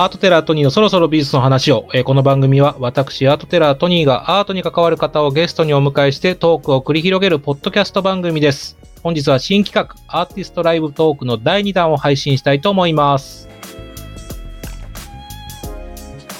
アートテラートニーのそろそろ美術の話を、えーこの番組は私、アートテラートニーがアートに関わる方をゲストにお迎えしてトークを繰り広げるポッドキャスト番組です。本日は新企画、アーティストライブトークの第2弾を配信したいと思います。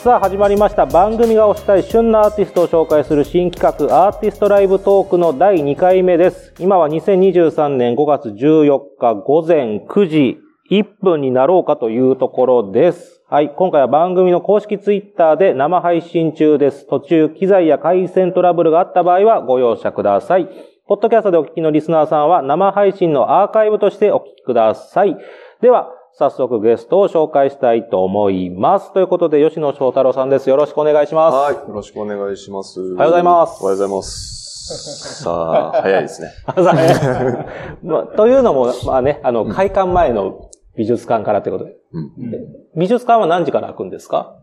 さあ始まりました番組が推したい旬なアーティストを紹介する新企画アーティストライブトークの第2回目です今は2023年5月14日午前9時1分になろうかというところですはい今回は番組の公式ツイッターで生配信中です途中機材や回線トラブルがあった場合はご容赦くださいポッドキャストでお聞きのリスナーさんは生配信のアーカイブとしてお聞きくださいでは早速ゲストを紹介したいと思います。ということで、吉野翔太郎さんです。よろしくお願いします。はい。よろしくお願いします。おはようございますおはようございます。さあ、早いですね。まあというのも、まあね、あの、開館前の美術館からということで。うん。美術館は何時から開くんですか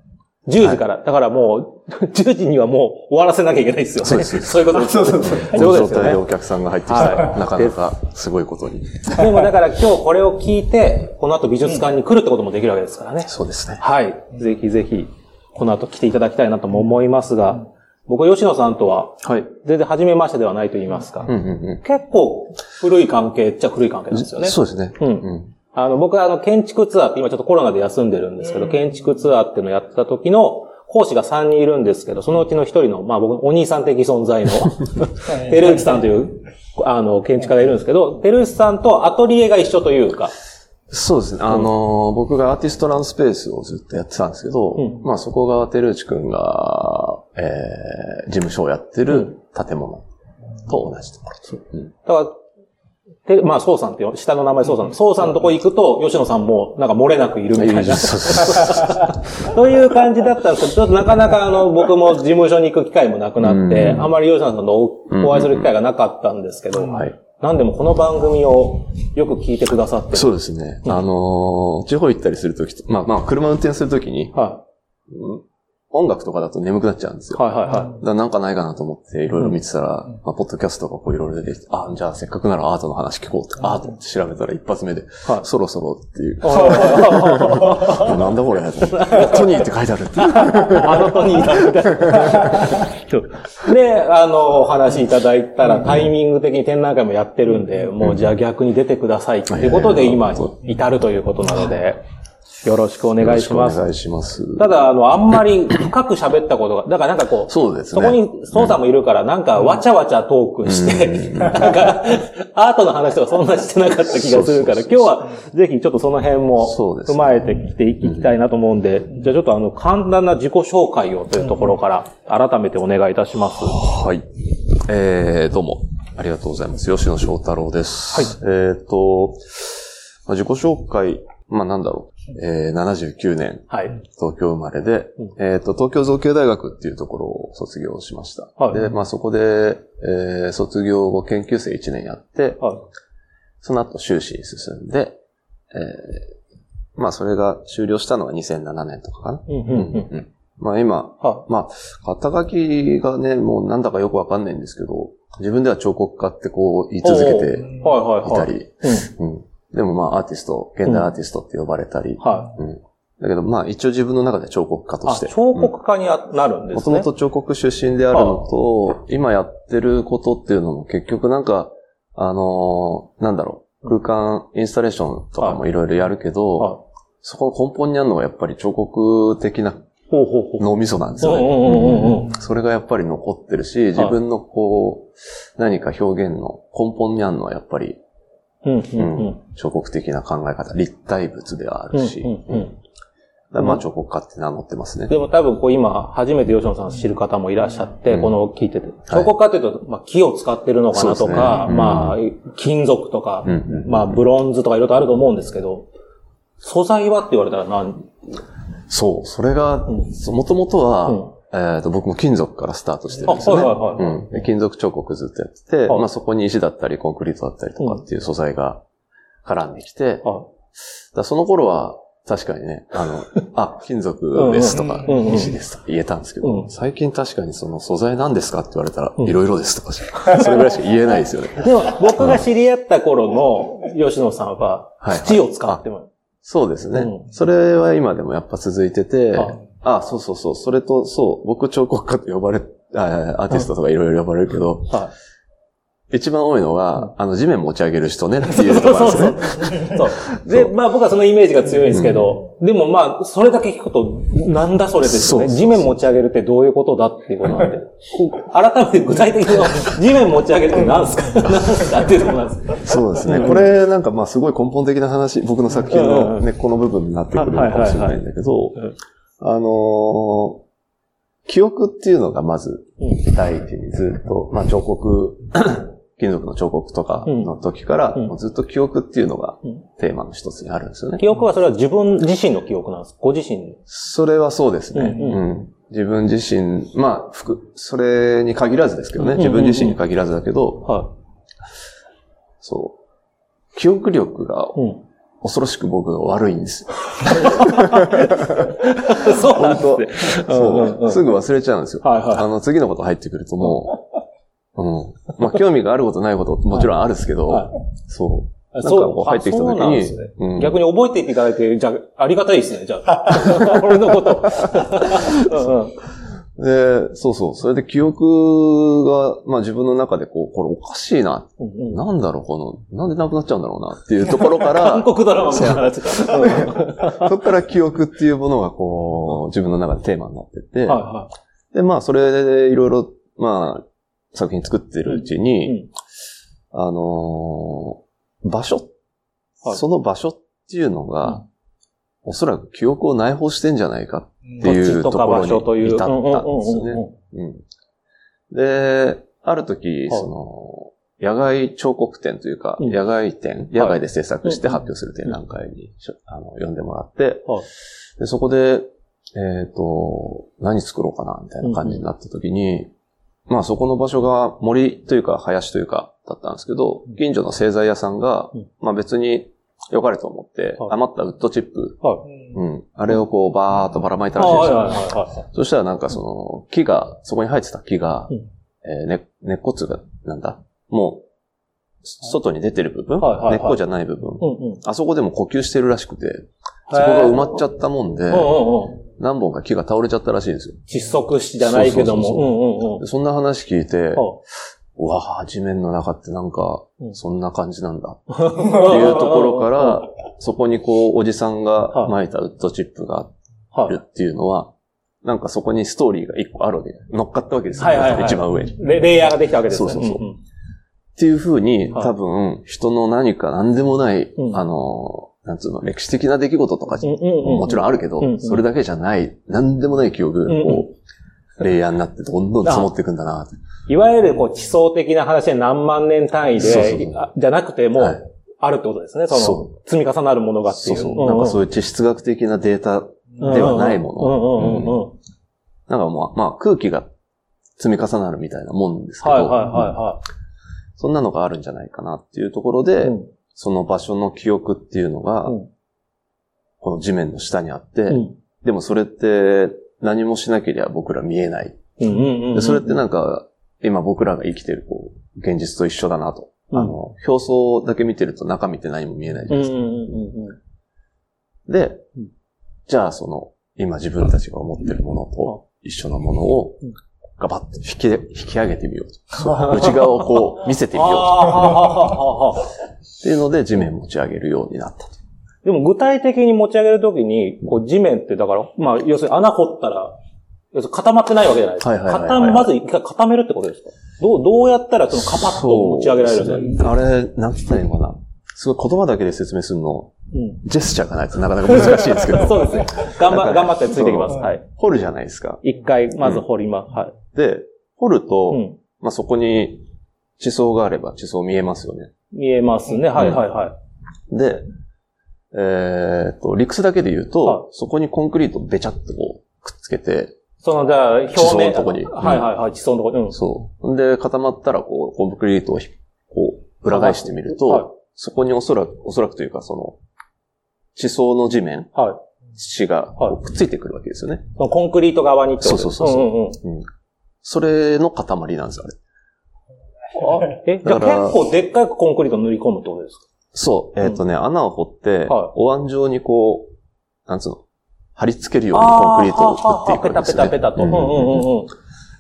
?10 時から。だからもう、10時にはもう終わらせなきゃいけないですよね。そうです そういうことです。そういうこことのですよね状態でお。客さんが入ってきたはら、いなかなかすごいことに。でもだから今日これを聞いて、この後美術館に来るってこともできるわけですからね。そうですね。はい。ぜひぜひ、この後来ていただきたいなとも思いますが、僕は吉野さんとは、はい。全然初めましてではないと言いますか。うんうん結構古い関係っちゃ古い関係なんですよね。そうですね。うんうん。あの、僕はあの、建築ツアーって今ちょっとコロナで休んでるんですけど、建築ツアーっていうのをやってた時の講師が3人いるんですけど、そのうちの1人の、まあ僕、お兄さん的存在の、テルウチさんという、あの、建築家がいるんですけど、テルウチさんとアトリエが一緒というか、そうですね。あのー、僕がアーティストランスペースをずっとやってたんですけど、うん。まあそこが、テルーチ君が、えー、事務所をやってる建物と同じところ。う。んだから、てまあ、宋さんっていう、下の名前宋さん。宋さんのとこ行くと、吉野さんも、なんか漏れなくいるみたいな。そうそうと いう感じだったんですけど、ちょっとなかなかあの、僕も事務所に行く機会もなくなって、うんあまり吉野さんとおお会いする機会がなかったんですけど、はい。なんでもこの番組をよく聞いてくださって。そうですね。あのー、地方行ったりするときと、まあまあ、車運転するときに、はうん音楽とかだと眠くなっちゃうんですい。よ。はいはいはだからなんかないかなと思っていろいろ見てたら、まあ、ポッドキャストとかこういろいろ出てきて、あ、じゃあせっかくならアートの話聞こうって、アートって調べたら一発目で、はいそろそろっていう、い。なんだこれトニーって書いてあるっていう。あのトニーだみたいな。で、あの、お話いただいたら、タイミング的に展覧会もやってるんで、もうじゃあ逆に出てくださいっていうことで今に至るということなので、よろしくお願いします。よろしくお願いします。ただ、あの、あんまり深く喋ったことが、だからなんかこう、そうですね。そこに、操作もいるから、なんか、わちゃわちゃトークして、なんか、アートの話とかそんなしてなかった気がするから、今日はぜひちょっとその辺も踏まえてきていきたいなと思うんで、じゃあちょっとあの、簡単な自己紹介をというところから、改めてお願いいたします。はい。えー、どうも。ありがとうございます。吉野翔太郎です。はい。えーと、まあ、自己紹介、まあなんだろう。えー、79年、はい。東京生まれで、うんえっ、と、東京造形大学っていうところを卒業しました。はいで、まあそこで、えー、卒業後研究生1年やって、はい。その後修士に進んで、えー、まあそれが終了したのが2007年とかかな。うん、うん、うん。うんまあ今、はまあ、肩書きがね、もうなんだかよくわかんないんですけど、自分では彫刻家ってこう言い続けていはい、はい、はい。たり。でもまあアーティスト、現代アーティストって呼ばれたり、はうん。だけどまあ一応自分の中で彫刻家として。彫刻家にあなるんですね。もともと彫刻出身であるのと、今やってることっていうのも結局なんか、あのーなんだろう、空間インスタレーションとかもいろいろやるけど、はい。そこの根本にあるのはやっぱり彫刻的な。脳みそなんですよね。うんうんうんうんうんそれがやっぱり残ってるし、自分のこう、何か表現の根本にあるのはやっぱり、うん彫刻的な考え方、立体物ではあうんるし、まあ彫刻家って名乗ってますね。でも多分こう今、初めて吉野さん知る方もいらっしゃって、うん。この聞いてて。彫刻家っていうと、まあ木を使ってるのかなとか、ね。うん。まあ金属とか、うんうんまあブロンズとかいろいろあると思うんですけど、素材はって言われたら何？そう、それが、もともとは、えっ、と、僕も金属からスタートしてるんですよね。あはいはいはい。うん。で金属彫刻ずっとやってて、はい。まあそこに石だったりコンクリートだったりとかっていう素材が絡んできて、だかあらその頃は確かにね、あの、あ、金属ですとか、石ですとか言えたんですけど、うん。最近確かにその素材何ですかって言われたら、うん。いろいろですとかそれぐらいしか言えないですよね。でも僕が知り合った頃の吉野さんははい土を使っても、そうですね、うん。それは今でもやっぱ続いてて、ああそうそうそう。それと、そう、僕彫刻家と呼ばれ、あアーティストとかいろいろ呼ばれるけど、は一番多いのが、あの、地面持ち上げる人ねってい。いうところそうなんですね。そうそう。そう。で、まあ僕はそのイメージが強いんですけど、でもまあ、それだけ聞くと、なんだそれですよね。地面持ち上げるってどういうことだっていうことなんで。改めて具体的に地面持ち上げるって何ですか？何ですかっていうところなんですそうですね。これなんかまあすごい根本的な話、僕の作品の根っこの部分になってくるのかもしれないんだけどはいはいはい、あのー記憶っていうのがまずうん第一にずっと、まあ彫刻、金属の彫刻とかの時から、ずっと記憶っていうのがうんテーマの一つにあるんですよね。記憶はそれは自分自身の記憶なんです。ご自身。それはそうですね。うんうんうん自分自身、まあ、服、それに限らずですけどね。自分自身に限らずだけど、はそう。記憶力が。恐ろしく僕が悪いんですよ。そうなんですね。そう。すぐ忘れちゃうんですよ。はいはいあの、次のこと入ってくるともう、うん。まあ、興味があることないこともちろんあるんですけど、はいそう。なんかそうこう入ってきた時にすね、うん逆に覚えていっていただいて、じゃあ、ありがたいですね、じゃあ。俺のこと。うんうんで、そうそう。それで記憶が、まあ自分の中でこう、これおかしいな。うんうんなんだろう、この、なんでなくなっちゃうんだろうなっていうところか韓ら、国ドラマみたいな話。そこから記憶っていうものがこう、自分の中でテーマになってって、はいはで、まあそれでいろいろ、まあ、作品作ってるうちい。に、うんあのー場所、はいその場所っていうのが、おそらく記憶を内包してんじゃないかっていうところ場所という。に至ったんですね。うんで、ある時、その、野外彫刻展というか、うん。野外展、野外で制作してうん発表する展覧会にあの呼んでもらって、はい。でそこで、えっ、と、何作ろうかな、みたいな感じになった時に、まあそこの場所が森というか林というかだったんですけど、近所の製材屋さんが、うん。まあ別に良かれと思って、はい余ったウッドチップ、はい。うん、あれをこうバーっとばらまいたあらしいんですよ。はい。そしたらなんかその、木が、そこに生えてた木が、うんえーね、根っこつが、なんだ？もう、外に出てる部分、はいはいはい根っこじゃない部分、うんうん。あそこでも呼吸してるらしくて、そこが埋まっちゃったもんで。何本か木が倒れちゃったらしいんですよ。窒息死じゃないけども。そんな話聞いて、はうわぁ、地面の中ってなんかう、ん。そんな感じなんだ。っ っていうところから、そこにこう、おじさんが撒いたウッドチップがあるっていうのは、なんかそこにストーリーが一個あるわけ。で、乗っかったわけですよ、はいはいはい。一番上に。レレイヤーができたわけですね。そうそうそう。んん。っていう風に、はい。多分、人の何か何でもない、うん。あの、なんつうの、歴史的な出来事とか、もちろんあるけど、それだけじゃない、何でもない記憶がうんこう、レイヤーになってどんどん積もっていくんだなって。いわゆるこう地層的な話で何万年単位そうそうそう。じゃなくてもはい、あるってことですね。そのそ、積み重なるものがっていう。そうそう。なんかそういう地質学的なデータではないもの。なんかまあ、まあ空気が積み重なるみたいなもんですけど、はいはいはそんなのがあるんじゃないかなっていうところいはい。で、うん。その場所の記憶っていうのが、うん。この地面の下にあって、うん。でもそれって何もしなければ僕ら見えない。でそれってなんか、今僕らが生きてるこう、現実と一緒だなと。うんあの、表層だけ見てると中見て何も見えないじゃうなんいですか。でうん、じゃあその、今自分たちが思ってるものと一緒のものをうん、ガバッと引き、引き上げてみようと。内側をこう見せてみよう。と。っていうので地面持ち上げるようになったと。でも具体的に持ち上げるときに、こう地面ってだから、まあ要するに穴掘ったら、要するに固まってないわけじゃないですか。はいはいはいはい固ままず一回固めるってことですか？どう、どうやったらそのカパッと持ち上げられるんですか？あれ、なんつったらいいのかな？すごい言葉だけで説明するの、うん。ジェスチャーがないとなかなか難しいんですけど。そうですね。頑張、頑張ってついてきます。はい。掘るじゃないですか。一回、まず掘ります。はで、掘ると、い。うん。まあ、そこに地層があれば地層見えますよね。見えますね。はいはいはい。で、えーっと、理屈だけで言うと、はいそこにコンクリートべちゃっとこうくっつけて、その、じゃあ、表地層面。のとこにはいはいはい。地層のとこに。うん。そう。んで、固まったらこう、コンクリートをひこう、裏返してみると、はいそこにおそらく、おそらくというか、その、地層の地面、はい。土がくっついてくるわけですよね。そのコンクリート側にってこと？そうそうそうそうんんんうん。それの塊なんですよ、あれ。あえ、じゃあ結構でっかいコンクリート塗り込むってことですか？そう、えっ、とね、穴を掘って、はいお椀状にこう、なんつうの、貼り付けるようにコンクリートを打っていくわけですよ、ね。ペタペタペタと。うんうんうんうん。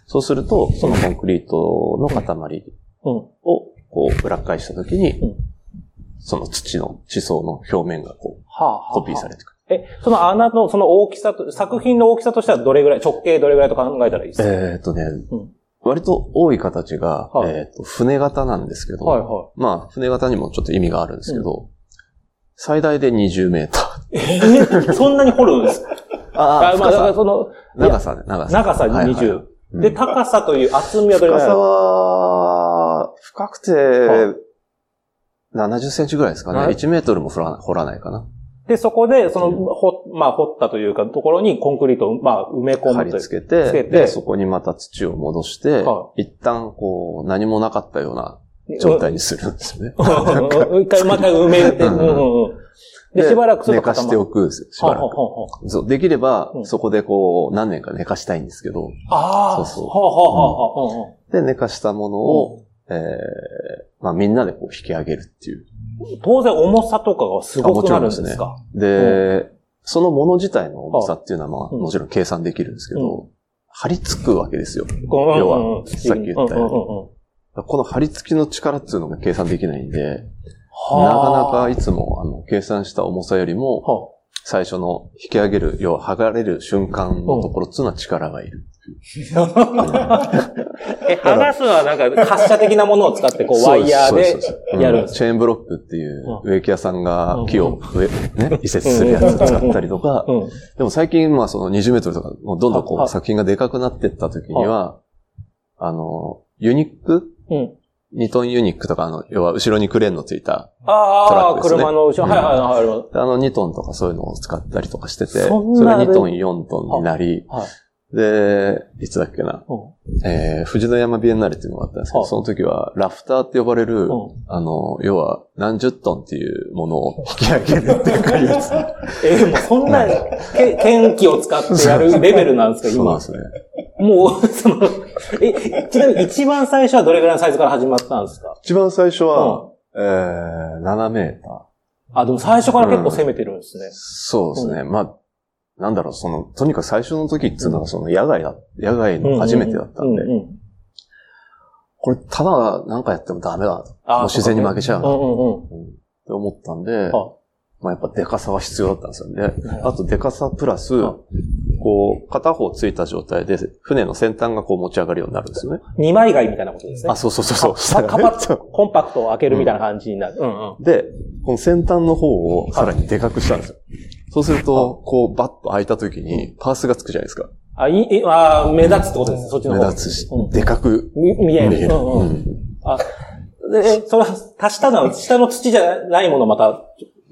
そうすると、そのコンクリートの塊うん。をこう裏返したときに、うんその土の地層の表面がこう。コピーされてくる。え、その穴のその大きさと、作品の大きさとしてはどれぐらい、直径どれぐらいと考えたらいいですか？えっ、とね、うん割と多い形が、はいえっ、と、船型なんですけど、はいはまあ、船型にもちょっと意味があるんですけど、最大で20メーター。い。えそんなに掘るんですか？ああまあ、だからその、長さね、長さ。長さはいはい20。うんで、高さという厚みはどれぐらい深さは、深くて、70センチぐらいですかね。はい1メートルも掘らないかな。で、そこで、その、ほ、まあ、掘ったというか、ところにコンクリートを、まあ、埋め込貼りむという。付けて、つけて。で、そこにまた土を戻して、は一旦こう、何もなかったような状態にするんですよね。うん。一回、また埋めて、う。うん。んうんうん。で、しばらく寝かしておく。くんですよ、しばらく。はあはあはそう、できればう、ん。そこでこう、何年か寝かしたいんですけど、ああー、そうそう。はあはあはあはあで、寝かしたものを、えー、まあみんなでこう引き上げるっていう。当然重さとかがすごくなるんですか？で、そのもの自体の重さっていうのはまあうん。もちろん計算できるんですけど、貼り付くわけですよ。要要はさっき言ったように。に。この貼り付きの力っていうのが計算できないんで、なかはなかいつもあの計算した重さよりも、は最初の引き上げる、要は剥がれる瞬間のところっていうのは力がいる。え、剥がすのはなんか、発射的なものを使って、こう、ワイヤーでやるチェーンブロックっていうう植木屋さんがうん。木を植え、ね、移設するやつ使ったりとか、うん。でも最近、まあその20メートルとか、もうどんどんこはう作品がでかくなってった時には、あの、ユニック？うん。2トンユニックとか、あの、要は後ろにクレーンのついた、ああ、トラックですね。車の後ろ。うん。はいはいはいはい。あの2トンとかそういうのを使ったりとかしてて、それが2トン、4トンになり、はい。で、いつだっけな、うんえー、富士の山ビエンナーレっていうのがあったんですけど、はいその時はラフターって呼ばれる、うんあの、要は何十トンっていうものを引き上げるっていうやつ。えー、もうそんな、け、剣気を使ってやるレベルなんですか、今そうなんで。すね。もう、その、え、ちなみに一番最初はどれぐらいのサイズから始まったんですか？一番最初は、えー、7メーター。あ、でも最初から結構攻めてるんですね。そうですね。まあ、なんだろう、その、とにかく最初の時っていうのは、その、野外だ、野外の初めてだったんで、これ、ただ、なんかやってもダメだもう自然に負けちゃうな、うんっ。て思ったんで、はまあ、やっぱデカさは必要だったんですよね。うん。あと、デカさプラス、はこう、片方ついた状態で、船の先端がこう持ち上がるようになるんですよね。二枚貝みたいなことですね。あ、そうそうそうそう。か下がねかぱっコンパクトを開けるみたいな感じになる。で、この先端の方をさらにデカくしたんですよ。そうすると、こう、バッと開いた時に、パースがつくじゃないですか。あ、いい、あ目立つってことですね、そっちの目方立つしうん、でかくみ見える。見える。うんうんうんあ、で、え、それは、足したのは、下の土じゃないものをまた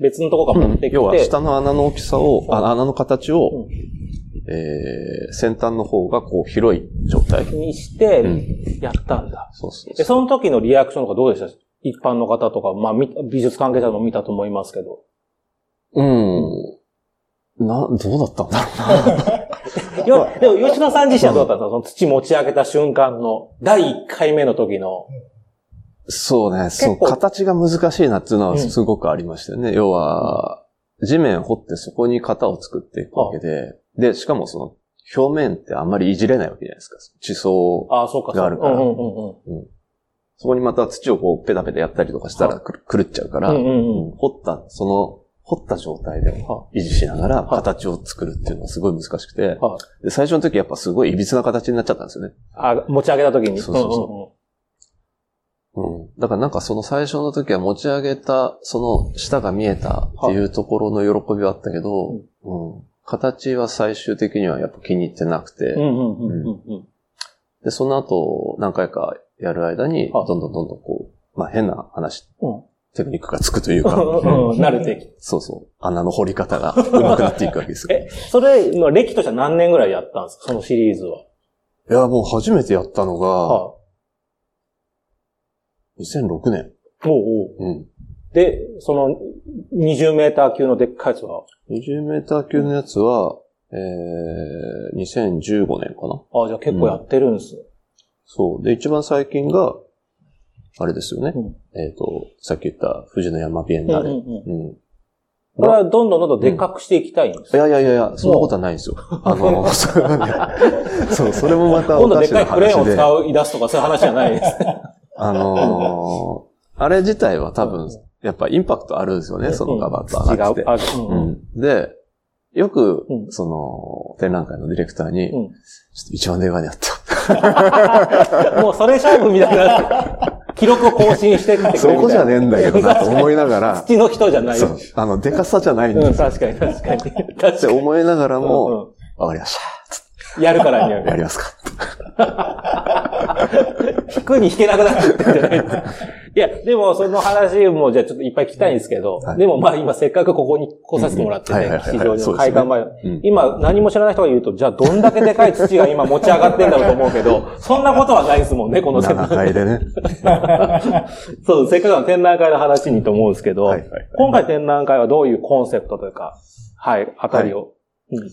別のとこから持ってきて。要は下の穴の大きさを、うんあ穴の形を、うんえー、先端の方がこう広い状態。にしてうん、やったんだ。そうそうで、その時のリアクションとかどうでした？一般の方とか、まあ、み美術関係者も見たと思いますけど。うん。な、どうだったんだろうな。よでも、吉野さん自身はどうだったんですかその土持ち上げた瞬間の、第1回目の時の。そうね、そう、構形が難しいなっていうのうんはすごくありましたよね。要は、地面掘ってそこに型を作っていくわけで、で、しかもその、表面ってあんまりいじれないわけじゃないですか。地層。があるからうんうんうんそこにまた土をこうペタペタやったりとかしたらくる狂っちゃうから、うん。うんうんうん。掘った、その、掘った状態では維持しながらはい。形を作るっていうのはすごい難しくて、はで最初の時やっぱすごい歪な形になっちゃったんですよね。あ、持ち上げた時に？そうそうそう。うん。だからなんかその最初の時は持ち上げた、その下が見えたっていうところの喜びはあったけど、うん。形は最終的にはやっぱ気に入ってなくて、うんうんうんうんうん。うん。で、その後何回かやる間に、はい。どんどんどんどんこう、まあ変な話、うんテクニックがつくというか、うんうん慣れてきて。そうそう、穴の掘り方が上手くなっていくわけですよ。え、それの歴としては何年ぐらいやったんですか？そのシリーズは。いや、もう初めてやったのが、は2006年。い。おうおううん。で、その20メーター級のでっかいやつは、20メーター級のやつは、えー、2015年かな。あじゃあ結構やってるんですね。そう。で、一番最近が、あれですよね。うんえっ、と、さっき言った富士の山ビエンナーレ。うんうんうんうんこれはどんどんどんどんでかくしていきたいんですいやいやいやいや、そんなことはないんですよ。あの、そう、それもまたお今度でかしなかいクレーンを話で。使う、出すとかそういう話じゃないです。あのーあれ自体は多分、やっぱインパクトあるんですよね、そのガバッと上がって違う。。んううんん。で、よくう、んその、展覧会のディレクターに、ちょうんっと一番でかいのやってよ もうそれ勝負みたいになって、記録を更新してってくれる。そこじゃねえんだけどなと思いながら、土の人じゃない。そう、あの、でかさじゃないんうん、ですよ。確かに確かに。って確かに。思いながらうんも、わかりましうんやるからにた。やは。りますか。引くに引けなくなってってんじゃないいや、でもその話もじゃあちょっといっぱい聞きたいんですけど、はいでもまあ今せっかくここに来させてもらってねうんうんはいはい、はい市場の開館前、うん今何も知らない人が言うと、じゃあどんだけでかい土が今持ち上がってんだろうと思うけど、そんなことはないですもんね、この展覧7階でね。そう、せっかくの展覧会の話にと思うんですけど、はいはいはい今回展覧会はどういうコンセプトというか、はい、あたりを。うん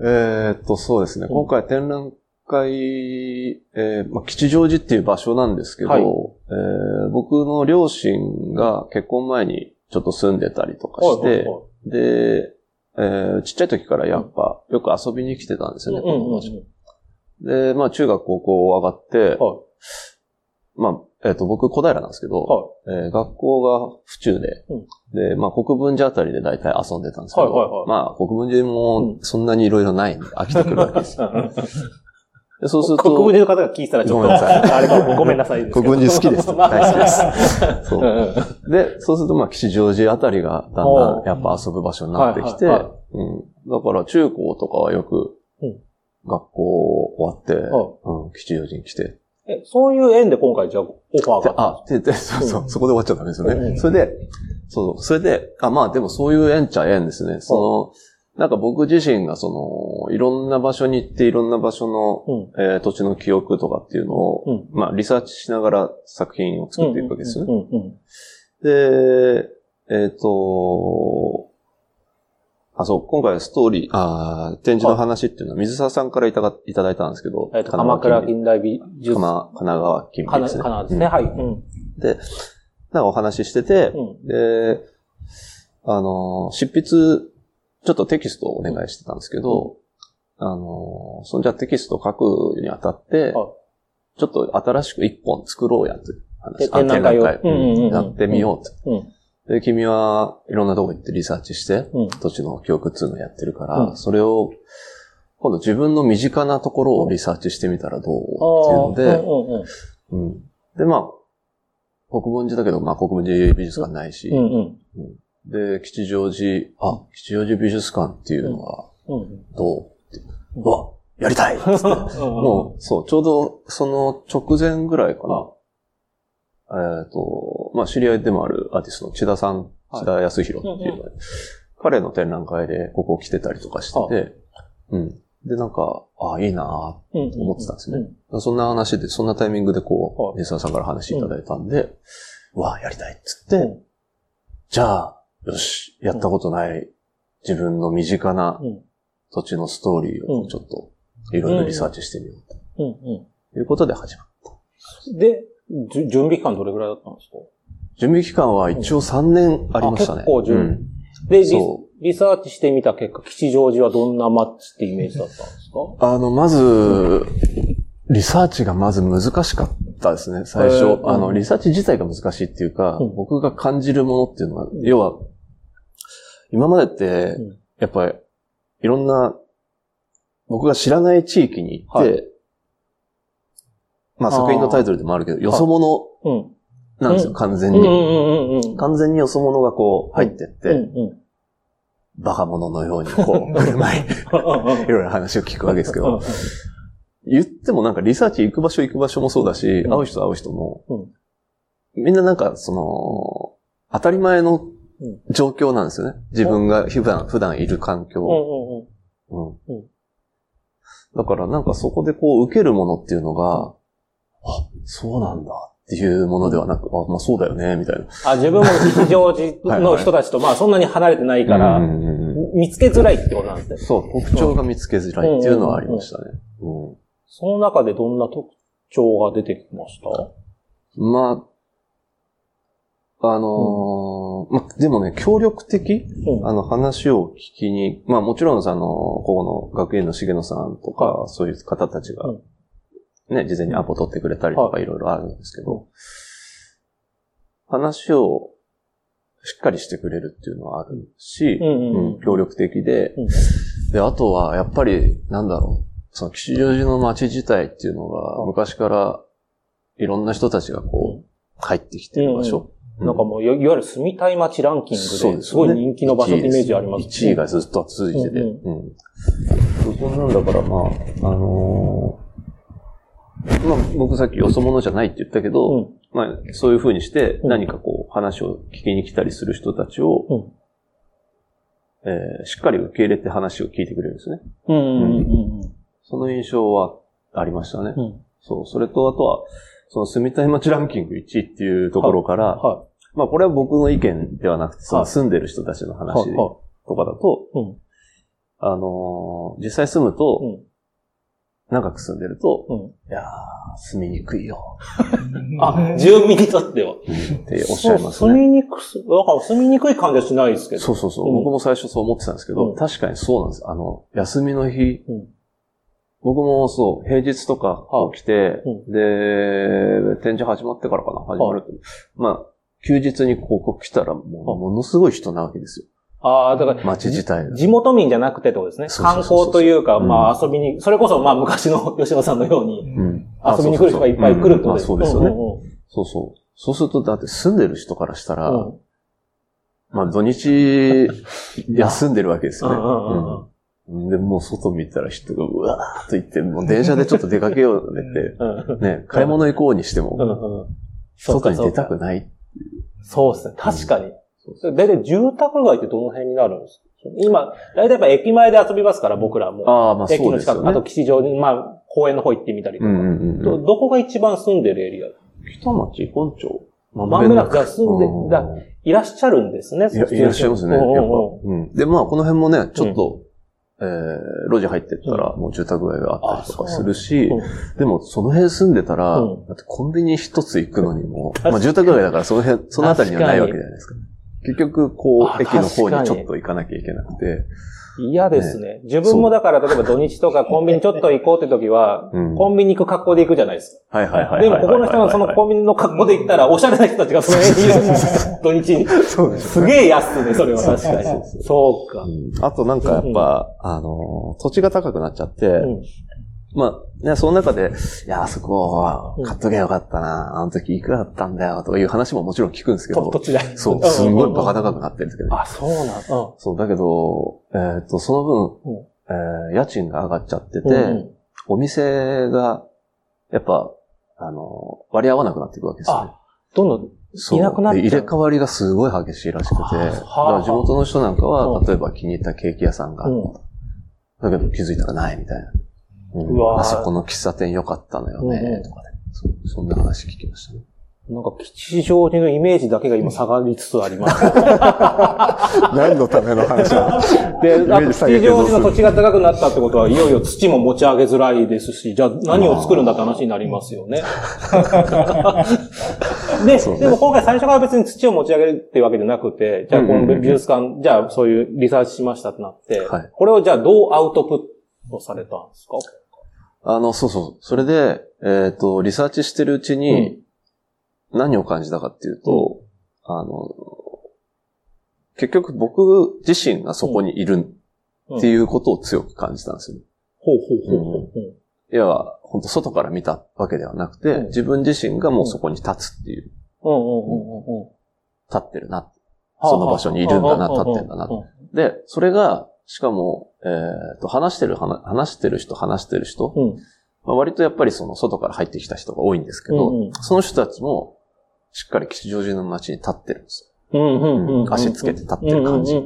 えーっと、そうですね。うん今回展覧会、えーまあ、吉祥寺っていう場所なんですけど、はい。えー僕の両親が結婚前にちょっと住んでたりとかして、はいはいはい。で、えーちっちゃい時からやっぱよく遊びに来てたんですよね、うんうんこの場所で、まあ中学高校上がって、はまあ、えっ、と、僕小平なんですけど、はえー学校が府中で、うん。で、まあ国分寺あたりで大体遊んでたんですけど、はいはいはい。まあ国分寺もそんなにいろいろないんで飽きてくるわけですよ。でそうすると、国分寺の方が聞いたらちょっと、ごめんなさいあれか、ごめんなさい。国分寺好きです。まあ大好きです。そうで、そうするとまあ吉祥寺あたりがだんだんやっぱ遊ぶ場所になってきて、うん、だから中高とかはよくうん学校終わって、はうん、吉祥寺に来て、え、そういう縁で今回じゃあオファーが？であ、で、で、そうそうう、んそこで終わっちゃダメですよね。うんそれで、そうそう、それで、あ、まあでもそういう縁っちゃ縁ですね。その、なんか僕自身がその、いろんな場所に行っていろんな場所の、うん。えー土地の記憶とかっていうのを、うんまあリサーチしながら作品を作っていくわけですよね。で、えっ、と、あ、そう、今回ストーリー、あー展示の話っていうのは水沢さんからいたがいただいたんですけど、えっと、鎌倉近代美術鎌神奈川近かな、美ですね。かなですね。うんはい。うん。で、なんかお話ししてて、うん。で、あの、執筆、ちょっとテキストをお願いしてたんですけど、あの、そんじゃテキストを書くにあたって、はいちょっと新しく一本作ろうやという話。で展覧会をやってみようと。うん。で、君はいろんなとこ行ってリサーチして、うん。土地の記憶っていうのをやってるから、うんそれを、今度自分の身近なところをリサーチしてみたらどうっていうので、うんうんうん。で、まあ、国分寺だけど、まあ国分寺美術館ないし、うん。うんで、吉祥寺、あ、吉祥寺美術館っていうのは。どうって、う？わ、やりたい！っ つって。もう、そう、ちょうどその直前ぐらいかな。えっ、と、まあ知り合いでもあるアーティストの千田さん、はい。千田康弘っていう彼の展覧会でここ来てたりとかしてて、うん。で、なんか、あいいなうん。思ってたんですね。うん。そんな話で、そんなタイミングでこう、はい。水沢さんから話いただいたんで、うわ、やりたいっつって、うん。じゃあ、よし、やったことない自分の身近なうん。土地のストーリーをちょっといろいろリサーチしてみようと。いうことで始まった。ん。で、準備期間どれぐらいだったんですか？準備期間は一応3年ありましたね。あ結構準。備うん。で、リサーチしてみた結果、吉祥寺はどんな街ってイメージだったんですか？あの、まず、リサーチがまず難しかったですね、最へ初。ーあの、リサーチ自体が難しいっていうか、うん。僕が感じるものっていうのは、要は、今までってうん、やっぱり、いろんな、僕が知らない地域に行って、はまあ作品のタイトルでもあるけど、よそ者うん。なんですよ、うん。完全に。完全によそ者がこう入ってって、うんうん。バカ者のようにこう、振る舞い、いろいろ話を聞くわけですけど、言ってもなんかリサーチ行く場所行く場所もそうだし、うん。会う人会う人も、うん。みんななんかその、当たり前の状況なんですよね。自分が普段、普段いる環境。だからなんかそこでこう受けるものっていうのが、あ、そうなんだっていうものではなく、あ、まあそうだよね、みたいな。あ、自分も吉祥寺の人たちと、まあそんなに離れてないから、見つけづらいってことなんですね。そう、特徴が見つけづらいっていうのはありましたね。うんその中でどんな特徴が出てきました？まあ、あのーま、でもね、協力的うん。あの、話を聞きに、まあもちろんさ、あの、ここの学園の重野さんとか、はそういう方たちがうん、ね、事前にアポ取ってくれたりとかい。ろいろあるんですけど、話をしっかりしてくれるっていうのはあるし、うんうん協力的で、うんで、あとはやっぱり、なんだろう、その吉祥寺の街自体っていうのが、昔からいろんな人たちがこう、入ってきてる場所。なんかもういわ、ゆる住みたい街ランキングで、ですごい人気の場所ってイメージあります1位がずっと続いてて。ううん。そんなんだから、まあ、あのーまあ、僕さっきよそ者じゃないって言ったけど、うんまあ、そういう風にして、うん何かこう、話を聞きに来たりする人たちを、うんえーしっかり受け入れて話を聞いてくれるんですね。うんうんうんその印象はありましたね。うんうん。そう。それと、あとは、その住みたい街ランキング1位っていうところから、はまあこれは僕の意見ではなくて、そのはい住んでる人たちのい。話はとかだと、い。うん。あのー実際住むと、うん長く住んでると、うん。いやー、住みにくいよ、あ、住民にとっては。っておっしゃいますそう住ね。みにくす、だから住みにくい感じはしないですけど。そうそうそう、うん僕も最初そう思ってたんですけど、うん確かにそうなんです。あの、休みの日、うん僕もそう、平日とか起きて、うで、展示始まってからかな、始まると。まあ、休日に広告来たら、もう、ものすごい人なわけですよ。ああ、だから、街自体が。地元民じゃなくてってことですね。観光というか、うん。まあ遊びに、それこそまあ昔の 吉野さんのように、うん。遊びに来る人がいっぱい来るってことですそうですよね。そうそう。そうすると、だって住んでる人からしたら、まあ土日休んでるわけですよね。で、もう外見たら人がうわーっと行って、もう電車でちょっと出かけようねって、うんね、買い物行こうにしてうんも、外に出たくない。そうですね。確かに。だいたい住宅街ってどの辺になるんですか？今、だいたいやっぱ駅前で遊びますから、僕らも。ああ、まあ駅の近く、そうですよね。あと吉祥寺、まあ、公園の方行ってみたりとか。うんうんうんど、どこが一番住んでるエリア？北町、本町。ままんべんなくじゃあ住んでいらっしゃるんですね、いらっしゃいますね、やっぱうんうんうん。うんで、まあ、この辺もね、ちょっと、えー、路地入ってったら、もう住宅街があったりとかするしう。ん、でも、その辺住んでたら、うん。だってコンビニ一つ行くのにも、まあ住宅街だからその辺、その辺りにはないわけじゃないですか。結局、こあう、駅の方にちょっと行かなきゃいけなくて、嫌ですね。自分もだから、例えば土日とかコンビニちょっと行こうって時は、うんコンビニ行く格好で行くじゃないですか。はいはいはいはい。でも、ここの人はそのコンビニの格好で行ったら、おしゃれな人たちがその辺にいるんです。土日に。そうです。すげえ安ね、それは確かに。そうか。うんあとなんかやっぱ、あの、土地が高くなっちゃって、うんまあ、ね、その中で、いや、あそこは買っとけばよかったな、あの時いくらだったんだよ、とかいう話ももちろん聞くんですけど、と土地代。そう、すんごいバカ高くなってるんですけど、あ、そうなんだ。そう、だけど、えっ、と、その分、うん。えー家賃が上がっちゃってて、お店が、やっぱ、あの、割り合わなくなっていくわけですよね。あ、どんどん、そう。いなくなっちゃう。で入れ替わりがすごい激しいらしくて、はあだから地元の人なんかは、うん。例えば気に入ったケーキ屋さんがあった、だけど気づいたらないみたいな。うん。うわー。あそこの喫茶店良かったのよね、うんうん。とかね。そ。そんな話聞きましたね。なんか吉祥寺のイメージだけが今下がりつつあります。何のための話な で、イメージあと吉祥寺の土地が高くなったってことは、いよいよ土も持ち上げづらいですし、じゃあ何を作るんだって話になりますよね。で、ね。でも今回最初から別に土を持ち上げるっていうわけじゃなくて、じゃあこのうんうんうん。美術館、じゃあそういうリサーチしましたってなって、はい。これをじゃあどうアウトプットされたんですか？あの、そうそう。それで、えっ、と、リサーチしてるうちに、何を感じたかっていうと、あの、結局僕自身がそこにいるっていうことを強く感じたんですよね。ほうほうほうほう。いや、本当外から見たわけではなくて、うん自分自身がもうそこに立つっていう、うんうんうんうんうん。立ってるな。その場所にいるんだな立ってんだなで、それが、しかも、えっ、と、話してる、話話してる人、話してる人、うん。まあ、割とやっぱりその外から入ってきた人が多いんですけど、うんうんその人たちも、しっかり吉祥寺の街に立ってるんですうんうんうんうん。足つけて立ってる感じ。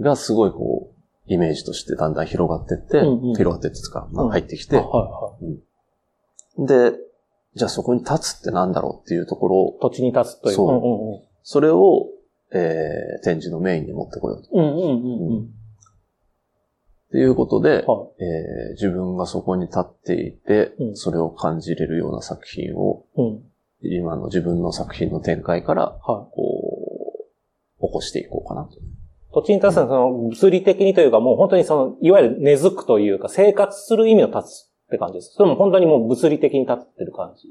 がすごいこう、イメージとしてだんだん広がってって、うんうん広がってってつか、まあ、うん入ってきて、で、じゃあそこに立つってなんだろうっていうところをい。土地に立つという。そううんうんそれを、えー、展示のメインに持ってこようと。うん。うんうんうんうん。っていうことで、はえー自分がそこに立っていて、うんそれを感じれるような作品をい。うん。今の自分の作品の展開から、はい。こう、起こしていこうかなと。土地に立つのはその物理的にというかもう本当にその、いわゆる根付くというか生活する意味の立つって感じです。それも本当にもう物理的に立ってる感じ。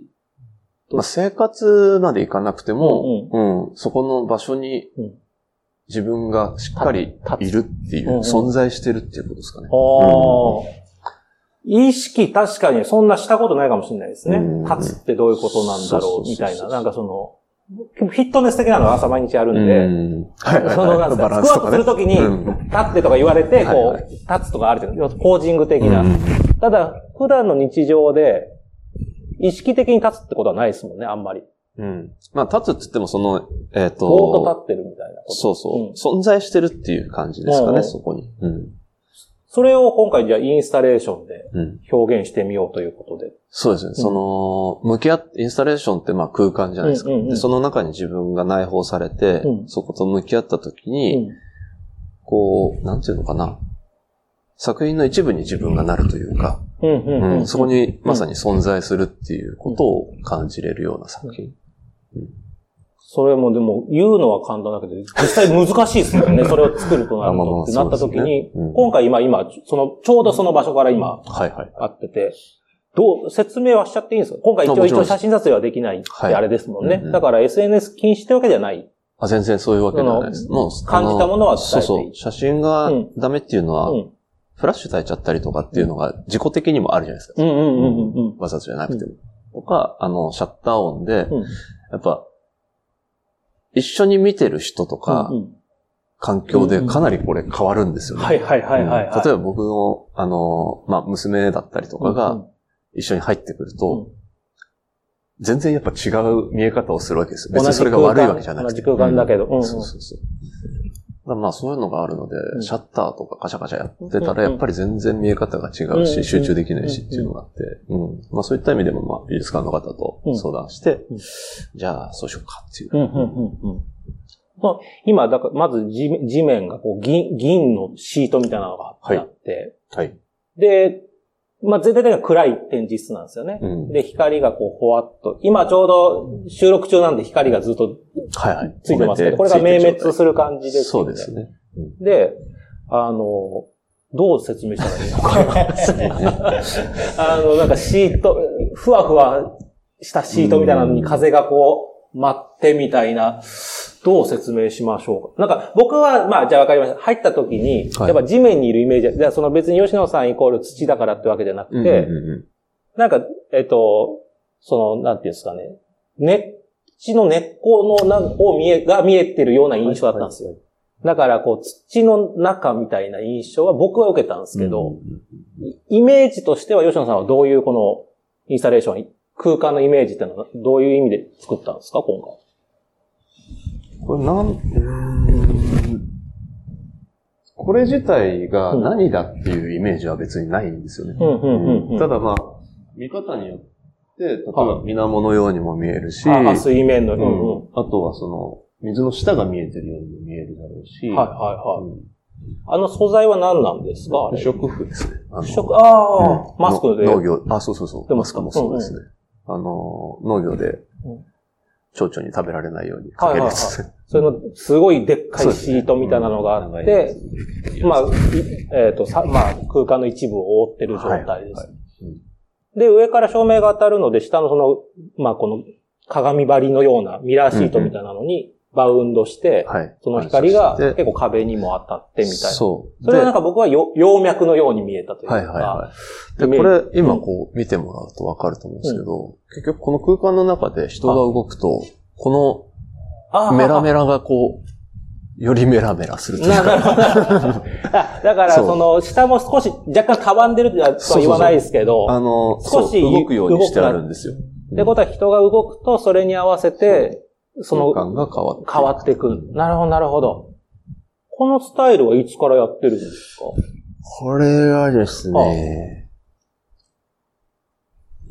まあ、生活までいかなくても、うん、そこの場所にうん自分がしっかりいるっていう、存在してるっていうことですかね。ああ。意識確かにそんなしたことないかもしれないですねうん。立つってどういうことなんだろそうみたいな。なんかその、フィットネス的なのが朝毎日やるんで、うんはいはいそのなんはい。かスクワットするときに、うん立ってとか言われて、こう、はいはい立つとかあるじゃないですか。ポージング的な。うんただ、普段の日常で、意識的に立つってことはないですもんね、あんまり。うん。まあ、立つって言ってもその、えっ、と、ぼーっと立ってるみたいな。そうそう、ん存在してるっていう感じですかね、うんうんそこに。うん。それを今回じゃあインスタレーションでうん。表現してみようということで。そうですね。その、向き合っインスタレーションってまあ空間じゃないですか。うんうんうんでその中に自分が内包されて、うんそこと向き合った時うに、ん。こう、なんていうのかな。作品の一部に自分がなるというか、うんうんうんうんそこにまさに存在するっていうことを感じれるような作品。それもでも言うのは簡単だけど、実際難しいですよね。それを作るとなるとってなった時そうに今回今、今、その、ちょうどその場所から今、はいはい。あってて、どう、説明はしちゃっていいんですか？今回一応一応写真撮影はできないってはいあれですもんね。だから SNS 禁止ってわけじゃない。あ、全然そういうわけではないです。もう、感じたものは伝えていいそう。写真がダメっていうのは、うん。フラッシュ焚いちゃったりとかっていうのが自己的にもあるじゃないですか。うんうんうんうんうん。わざとじゃなくても。とか、あの、シャッター音で、うんやっぱ、一緒に見てる人とか、環境でかなりこれ変わるんですよね。はいはいはいはいはい。うん例えば僕の、あの、まあ、娘だったりとかうんが一緒に入ってくると、うん全然やっぱ違う見え方をするわけですよ。別にそれが悪いわけじゃなくて。同じ空間だけどそうそうそう。まあそういうのがあるので、ん。シャッターとかカシャカシャやってたうん。ら、やっぱり全然見え方が違ううん。し、集中できないしっていうのがあって、うん。まあそういった意味でも、まあ美術館の方と相談してうん、じゃあそうしようかっていう。まあ今、だから、まず地地面がこう銀、銀のシートみたいなのがあって、はい。で、まあ全体的には暗い展示室なんですよね。うん。で、光がこう、ほわっと、今ちょうど収録中なんで光がずっとはいはい。ついてますけど、これが明滅する感じですよそうです。ね。で、あの、どう説明したらいいのかな。あの、なんかシート、ふわふわしたシートみたいなのに風がこう、舞ってみたいな、どう説明しましょうか。なんか僕は、まあじゃあわかりました。入った時に、はいやっぱ地面にいるイメージ、じゃあその別に吉野さんイコール土だからってわけじゃなくて、うんうんうんなんか、えっと、その、なんていうんですかね、根、土の根っこのなんを見え、が見えてるような印象だったんですよ。だから、こう、土の中みたいな印象は僕は受けたんですけど、イメージとしては吉野さんはどういうこのインスタレーション、空間のイメージってのはどういう意味で作ったんですか、今回？これなん、うーんこれ自体が何だっていうイメージは別にないんですよね。うん、うん、うんうん。ただまあ、見方によって、例えば水面のようにも見えるし、あ、あ水面の、ううんん、うん。あとはその、水の下が見えてるようにも見えるだろうし、はい、はい、はい。あの素材は何なんですか不織布ですね。不織ああ、うんマスクで。農業、あ、そうそうそう。でもマスクもそうですね。あの、農業でうん、蝶々に食べられないようにかけるやつ。ですね。それの、すごいでっかいシートみたいなのがあって、まあ、いえっ、と、さ、まあ、空間の一部を覆ってる状態です。はいはい。うん。で、上から照明が当たるので、下のその、まあ、この鏡張りのようなミラーシートみたいなのにバウンドして、はい。その光がで結構壁にも当たってみたいな。そう。それはなんか、か僕はよ葉脈のように見えたというか。はいはいはい。で、これ、今こう見てもらうとわかると思うんですけど、結局この空間の中で人が動くと、こあのメラメラがこう、よりメラメラするというか、だから、その、下も少し若干たわんでるとは言わないですけど、あの、少し動くようにしてあるんですよ。ってことは人が動くと、それに合わせて、その、変わって。変わっていく。なるほど、なるほど。このスタイルはいつからやってるんですか？これはですね、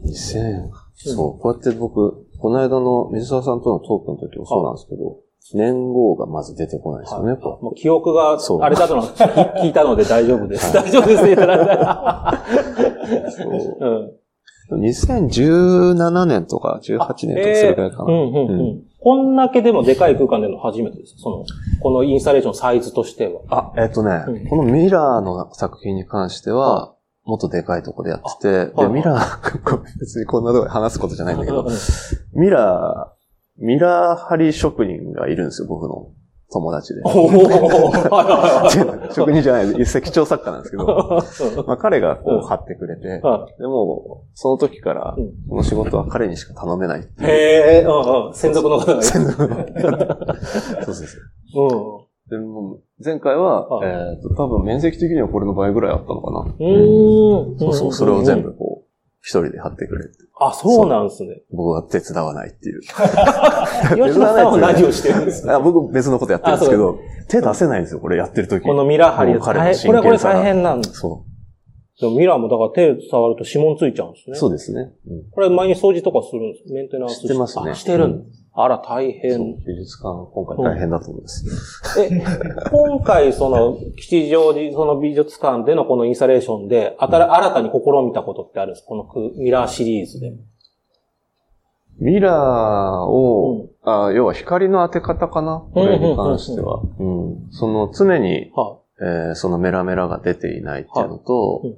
2000、そう、こうやって僕、この間の水沢さんとのトークの時もそうなんですけど、年号がまず出てこないですよね、こもう記憶があれだとの聞 聞いたので大丈夫です。大丈夫ですね。ってなったうそううん。2017年とか18年とかそれくらいかな。こんだけでもでかい空間での初めてです。その、このインスタレーションサイズとしては。あ、えっ、とね、うん。このミラーの作品に関しては、もっとでかいとこでやってて、で、ミラー、別にこんなとこで話すことじゃないんだけどミラー、ミラー貼り職人がいるんですよ、僕の友達で。職人じゃないです。石彫作家なんですけど、は いまあ、彼がこう貼ってくれて、はでも、その時からうん、この仕事は彼にしか頼めないい。へえ、うんうん。専属の方がいる。そうそうそう。でも、前回は、はいえっ、と、多分面積的にはこれの倍ぐらいあったのかな。うん。そうそう、それを全部こう、一人で貼ってくれって。あ、そうなんですね。僕は手伝わないっていう。吉野さんは何をしてるんですか？あ僕別のことやってるんですけど、手出せないんですよ、これやってる時このミラー貼りもう彼の大変これはこれ大変なんです。そでもミラーもだから手触ると指紋ついちゃうんですう。ね。そうですね。うんこれ前に掃除とかするんですメンテナンスしてますねあしてるんです。あら、大変。美術館、今回大変だと思います。え、今回その、吉祥寺その美術館でのこのインスタレーションで、あたら新たに試みたことってあるんですか？このクミラーシリーズで。ミラーを、あ要は光の当て方かな？これに関しては。うんその常に、はえーそのメラメラが出ていないっていうのと、はいえ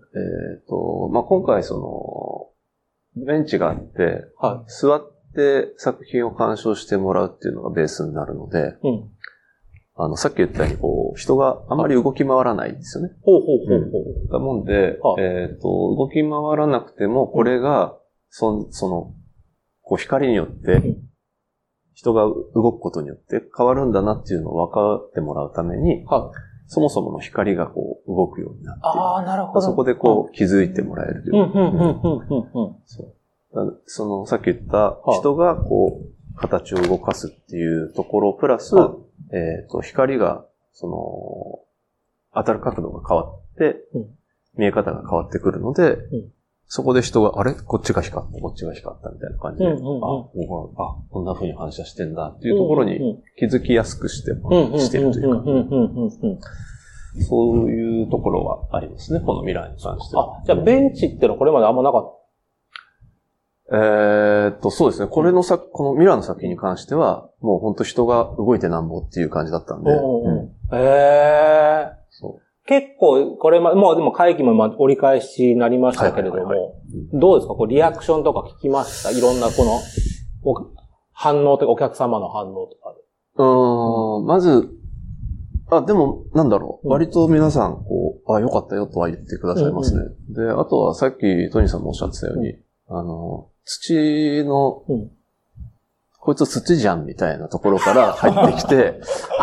っ、と、まあ、今回その、ベンチがあって、い。は座って作品を鑑賞してもらうっていうのがベースになるので、い。うん。あの、さっき言ったように、こう、人があんまり動き回らないんですよね。ほうほうほうほう。だもんでは、えっ、と、動き回らなくても、これが、そんその、こう、光によってん、人が動くことによって変わるんだなっていうのを分かってもらうために、はい。そもそもの光がこう、動くようになってああ、なるほど。そこでこう、気づいてもらえるといううん、うん、うん、うん、うん、うん。そうだその、さっき言った人がこう、形を動かすっていうところプラス、はえっ、と、光が、その、当たる角度が変わって、うん。見え方が変わってくるので、ん。そこで人が、あれ？こっちが光った、こっちが光ったみたいな感じで、あ、僕は、あ、こんな風に反射してんだっていうところうんに気づきやすくしてしてるというか。そういうところはありますね、このミラーに関しては。あ、じゃあベンチってのはこれまであんまなかっえーっと、そうですね。これのさ、このミラーの作品に関しては、もう本当人が動いてなんぼっていう感じだったんで、た。うん、うんうん。へえ。そ結構、これま、もうでも会議もまあ折り返しになりましたけれどはいはいはいも、どうですか？こうリアクションとか聞きました？いろんなこの、お反応とかお客様の反応とかで。う。うーん、まず、あ、でも、なんだろう。うん割と皆さん、こう、あ、よかったよとは言ってくださいますね。で、あとはさっきトニーさんもおっしゃってたように、あの、土の、うん。こいつ土じゃんみたいなところから 入ってきて、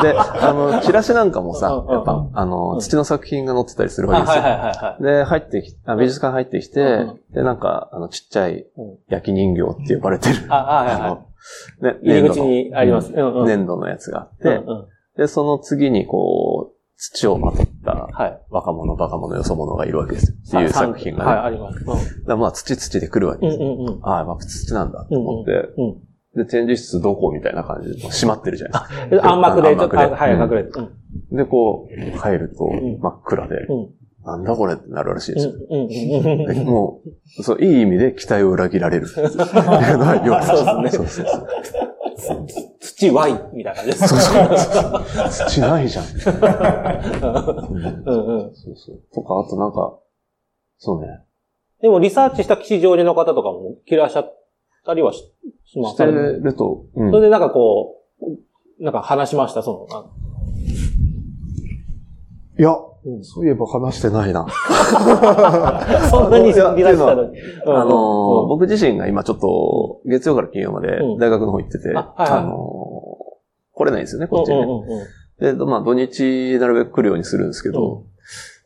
で、あの、チラシなんかもさやっぱ、あうの、ん。土の作品が載ってたりするあ、わけですよ。で、入ってき、あ美術館入ってきて、うんで、なんか、あの、ちっちゃいうん。焼き人形って呼ばれてる、あ、あはいはあの、ね、い。入り口にあります。粘土のやつがあって、で、その次にこう、土をまとったはい。若者、バカ者、よそ者がいるわけですよ。っていう作品がね。はい、あります。らまあ、土土で来るわけうんですよ。うんうん。ああ、やっぱ土なんだと思って、うんで、展示室どこみたいな感じで、閉まってるじゃないですか。で暗幕で、ちょっと、はい、うん隠れて。うんで、こう、入るとん真っ暗で、うんなんだこれってなるらしいんうですよ。んうんうんもう、そう、いい意味で期待を裏切られる。そうですね そうそうそう。土 Y みたいな感じです。そうそう。土ないじゃん。うんうんうんそうそう。とか、あとなんか、そうね。でもリサーチした吉祥寺の方とかもいらっしゃったりはししますしてると、うんそれでなんかこう、なんか話しました、その、あいや、うんそういえば話してないな。そんなにリいやラしたのに。あの僕自身が今ちょっと、月曜から金曜までうん大学の方行ってて、あのー来れないんですよね、こっちにね。で、まあ土日なるべく来るようにするんですけど、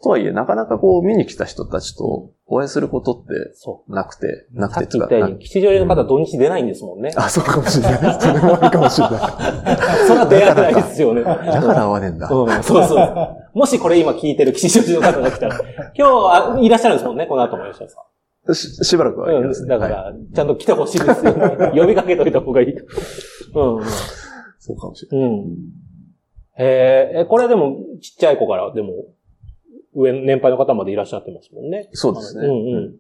とはいえ、なかなかこう見に来た人たちとお会いすることってそなくて、なう。さくてっていうかっき言ったように、吉祥寺の方土日出ないんですもんね。あ、そうかもしれない。それもあるかもしれない。それは出会わないですよね。だから会わねえんだ。うん、そうそう。もしこれ今聞いてる吉祥寺の方が来たら、今日はいらっしゃるんですもんね、この後も吉祥さん。ししばらくはいますね。はいうんだから、ちゃんと来てほしいですよね。呼びかけといた方がいい。うん。そうかもしれない。うん。へえ、これでも、ちっちゃい子から、でも、上、年配の方までいらっしゃってますもんね。そうですね。うんうん。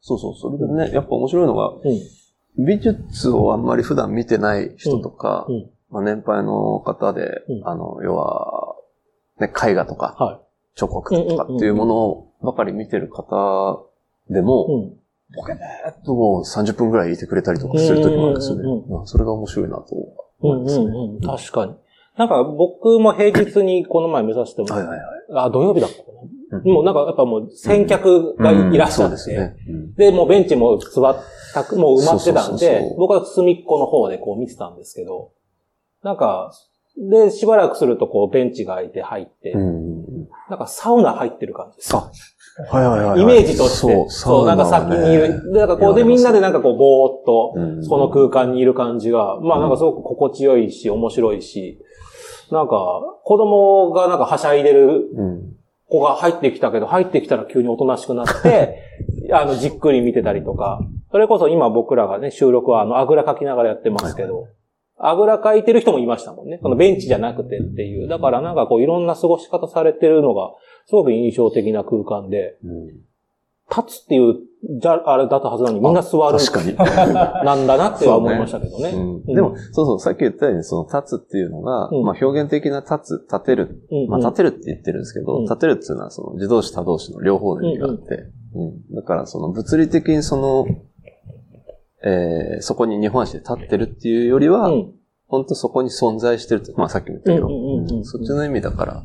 そうそう、それでね、やっぱ面白いのが、うん。美術をあんまり普段見てない人とか、うん。まあ、年配の方で、うんあの、要は、ね、絵画とか、は彫刻とかっていうものばかり見てる方でい。も、うん。ボケーっともう30分くらいいてくれたりとかする時もあるんですよねうんうんうん。うんそれが面白いなとうん思いますね。うんうん。確かに。なんか僕も平日にこの前目指してもはいはいはい。あ、土曜日だったかな。うんもうなんかやっぱもう先客がいらっしゃって、うんそうですね。うんで、もうベンチも座ったく、もう埋まってたんそうそうそうでそ、う僕は隅っこの方でこう見てたんですけど、なんか、で、しばらくするとこうベンチが空いて入って、うん。なんかサウナ入ってる感じです。あ、はいはいはいはい。イメージとして。そう、そう、なんか先にいる。で、なんかこう、で、みんなでなんかこう、ぼーっと、うんその空間にいる感じが、まあなんかすごく心地よいし、面白いし、なんか、子供がなんかはしゃいでるうん。子が入ってきたけど、入ってきたら急におとなしくなって、あの、じっくり見てたりとか、それこそ今僕らがね、収録はあの、あぐらかきながらやってますけど、あぐらかいてる人もいましたもんね。このベンチじゃなくてっていう。だからなんかこういろんな過ごし方されてるのが、すごく印象的な空間で、うん立つっていう、じゃ、あれだったはずなのにみんな座る。確かに。なんだなっては思いましたけどね。うん。でも、そうそう、さっき言ったように、その立つっていうのが、うん。まあ表現的な立つ、立てる。うん、まあ立てるって言ってるんですけど、うん。立てるっていうのはその自動詞多動詞の両方の意味があって、うんだからその物理的にその、えーそこに日本足で立ってるっていうよりは、うん。本当そこに存在してるって、まあさっきも言ったけど、うんうんうんうん。うん。そっちの意味だから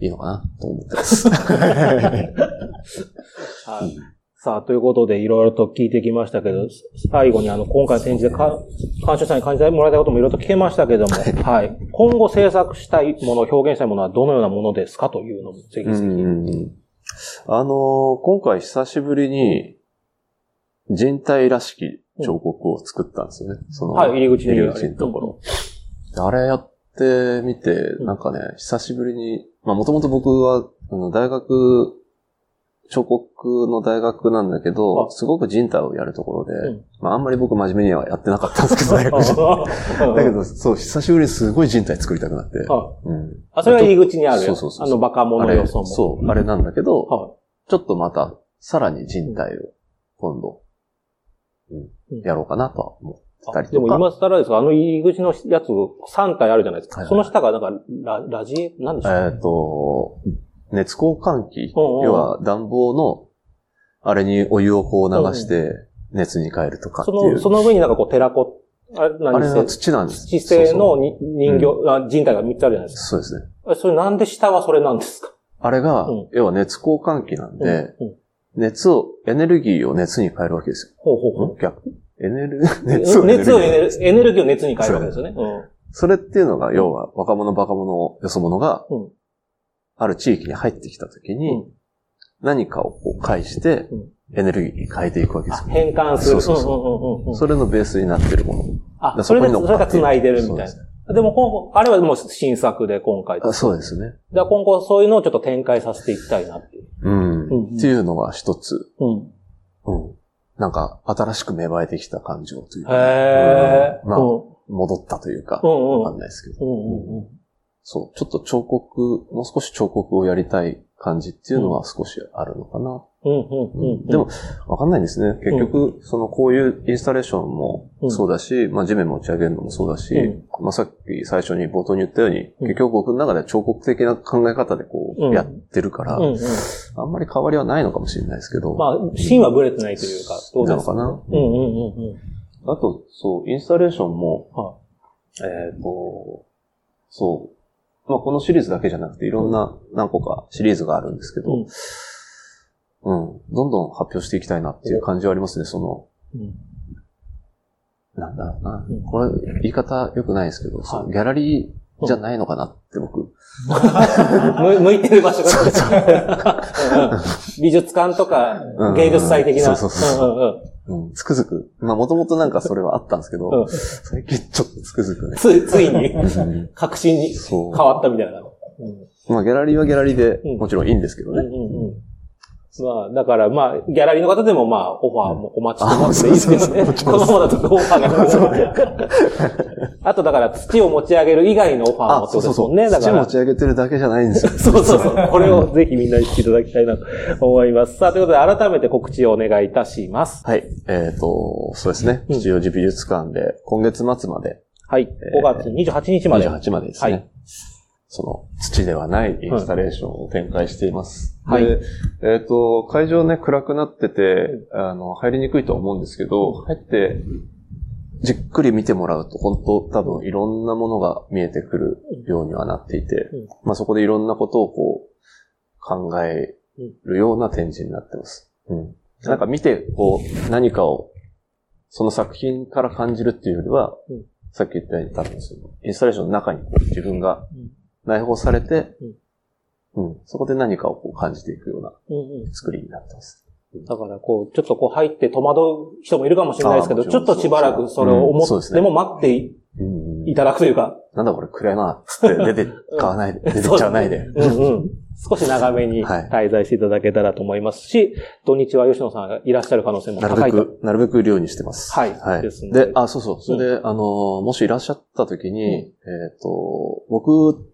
いいのかなと思ってます。はい。さあ、ということで、いろいろと聞いてきましたけど、最後にあの、今回の展示でか、監修者に感じてもらいたいこともいろいろと聞けましたけども、はい。今後制作したいもの、表現したいものはどのようなものですかというのも、ぜひぜひ。うんうんうんあのー今回久しぶりに人体らしき彫刻を作ったんですよね。そのはい入り口に入り口のところ。であれやってみて、うんなんかね、久しぶりに、まあもともと僕は、あの、大学、彫刻の大学なんだけど、あ。すごく人体をやるところで、うん。まああんまり僕真面目にはやってなかったんですけど、大学時代だけど、そう、久しぶりにすごい人体作りたくなって。あ。うん。あ、それは入り口にある？そうそうそうあの、バカ者予想も。そう、あれなんだけど、はちょっとまた、さらに人体を今度、うんうん。やろうかなとは思ってたりとか。も今更ですが、あの入り口のやつ、3体あるじゃないですか。はいはい。その下がなんか、ララジ？エなんでしょうえっ、と、熱交換器、要は暖房の、あれにお湯をこう流して、熱に変えるとかってその、いう。その上になんかこう、テラコ、あれあれ土なんです。土製の人形、あ人体が3つあるじゃないですそうそうですね。か。それなんで下はそれなんですか？あれが、うん。要は熱交換器なんで、熱を、エネルギーを熱に変えるわけですほうほうほよ。逆。エネル、う。熱をエネルギー。エネルギーを熱に変えるわけですよね。うん。それっていうのが、要は若者バカ者よそ者がうん、ある地域に入ってきたときに、うん何かをこう返してうん、エネルギーに変えていくわけですよ。あ変換する。そうそうそうんうんうんうんそれのベースになってるもの。あ、それで、それが繋いでるみたいな。でも、こんあれはもう新作で今回。あそうですね。だから今後そういうのをちょっと展開させていきたいなっていう。うん。うんうんっていうのが一つ。うん。うん。なんか、新しく芽生えてきた感情というか。へー。うんまあうん戻ったというか、うんうんわかんないですけど。うんうんうんそう。ちょっと彫刻、もう少し彫刻をやりたい感じっていうのは少しあるのかな。うんうんうん。でも、わかんないですね。結局、その、こういうインスタレーションもそうだし、まあ、地面持ち上げるのもそうだし、うまあ、さっき最初に冒頭に言ったように、うん結局僕の中では彫刻的な考え方でこう、うんやってるから。あんまり変わりはないのかもしれないですけど、まあ、芯はブレてないというか、どうなのかな。うんうんうんうん。あと、そう、インスタレーションも、はえっ、と、そう、まあ、このシリーズだけじゃなくて、いろんな何個かシリーズがあるんですけど、うん。うん、どんどん発表していきたいなっていう感じはありますね、その、うん。なんだろうな。うん。これ、言い方良くないですけど、そのギャラリーじゃないのかなって僕。向向いてる場所が。う ん美術館とかうん芸術祭的な。そうそうそううんうんうんうん、つくづく。まあ、もともとなんかそれはあったんですけど、うん最近ちょっとつくづくね。つい、ついにうん確信に。変わったみたいな。うんまあ、ギャラリーはギャラリーでうんもちろんいいんですけどね。うんうんうんまあ、だからまあ、ギャラリーの方でもまあ、オファーもお待ちしてますでいいですね。このままだとオファーが来る。あとだから土を持ち上げる以外のオファーもってことですもんね。だから。土持ち上げてるだけじゃないんですよ。そうそうそう。これをぜひみんなにしていただきたいなと思います。さあ、ということで改めて告知をお願いいたします。はい。えっ、と、そうですね。うん吉祥寺美術館で、今月末まで、はい。5月28日まで。28までですね。はいその土ではないインスタレーションを展開しています。はい。で、えっ、と、会場ね、暗くなってて、あの、入りにくいとは思うんですけど、入って、じっくり見てもらうと、本当多分いろんなものが見えてくるようにはなっていて、うん。まあそこでいろんなことをこう、考えるような展示になってます。うん。なんか見て、こう、何かを、その作品から感じるっていうよりは、うん。さっき言ったように多分その、インスタレーションの中に自分がうん内包されて、うん、そこで何かをこう感じていくようなうんうん。作りになってます。だから、こう、ちょっとこう入って戸惑う人もいるかもしれないですけど、ちょっとしばらくそれをうん。思ってでも待っていただくというか、なんだこれ暗いな、つって出て、買わないで、出てっちゃわないで。うんうん。少し長めにはい。滞在していただけたらと思いますし、土日は吉野さんがいらっしゃる可能性もなる高いと。べく、なるべく量にしてます。はい。はい。ですのでで、あ、そうそう。それで、あの、もしいらっしゃった時に、えっ、と、僕、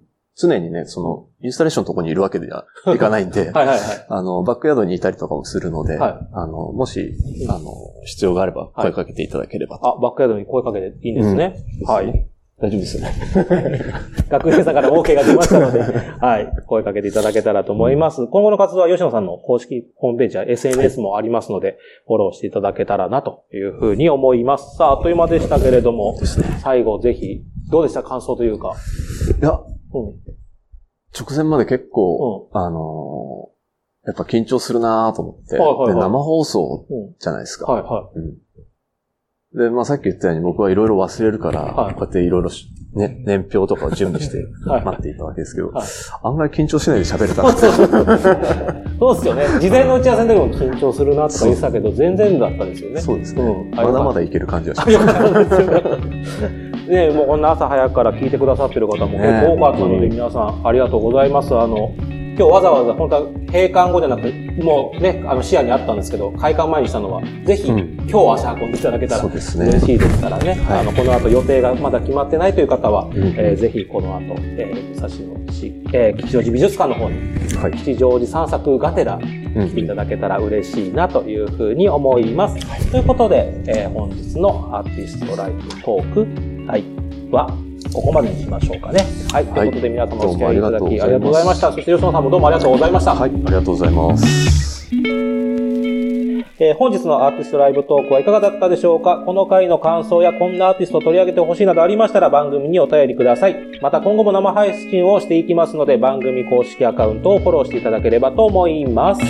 常にね、その、インスタレーションのとこにいるわけでは いかないんで、はいはいはい。あの、バックヤードにいたりとかもするので、はいあの、もし、あの、必要があれば声かけていただければと。あ、バックヤードに声かけていいんですね。はい。大丈夫ですよね。学園さんから OK が出ましたので、はい。声かけていただけたらと思います。今後の活動は吉野さんの公式ホームページや SNS もありますので、フォローしていただけたらなというふうに思います。さあ、あっという間でしたけれども、ね。最後ぜひ、どうでした？感想というか。いや、うん。直前まで結構、あのーやっぱ緊張するなと思って、はいはいはい。で生放送うん。じゃないですか。はいはうんで、まあさっき言ったように僕はいろいろ忘れるから、はいこうやっていろいろしね、年表とかを準備して はい待っていたわけですけど、はい案外緊張しないで喋れた。そうですよね。事前の打ち合わせの時も緊張するなとか言ってたけど、全然だったですよね。そうですね。うんまだまだいける感じがします。よかったですよね。ねもうこんな朝早くから聞いてくださってる方も結構多かったので、ね皆さんありがとうございます。あの、今日わざわざ本当は閉館後じゃなくて、もうね、あの視野にあったんですけど、開館前にしたのは、ぜひ、うん。今日足運んでいただけたらそうですね。嬉しいですからね。はい。あの、この後予定がまだ決まってないという方は、ん。えーぜひこの後、えー、武蔵野市、えー吉祥寺美術館の方に、はい。吉祥寺散策がてら、うん。来ていただけたら嬉しいなというふうに思います。ということで、えー本日のアーティストライブトーク、はい、は、ここまでにしましょうかね。はい。ということで皆様お付き合いいただきありがとうございました。そして吉野さんもどうもありがとうございました。はい、ありがとうございます。えー本日のアーティストライブトークはいかがだったでしょうか？この回の感想やこんなアーティストを取り上げてほしいなどありましたら番組にお便りください。また今後も生配信をしていきますので番組公式アカウントをフォローしていただければと思います。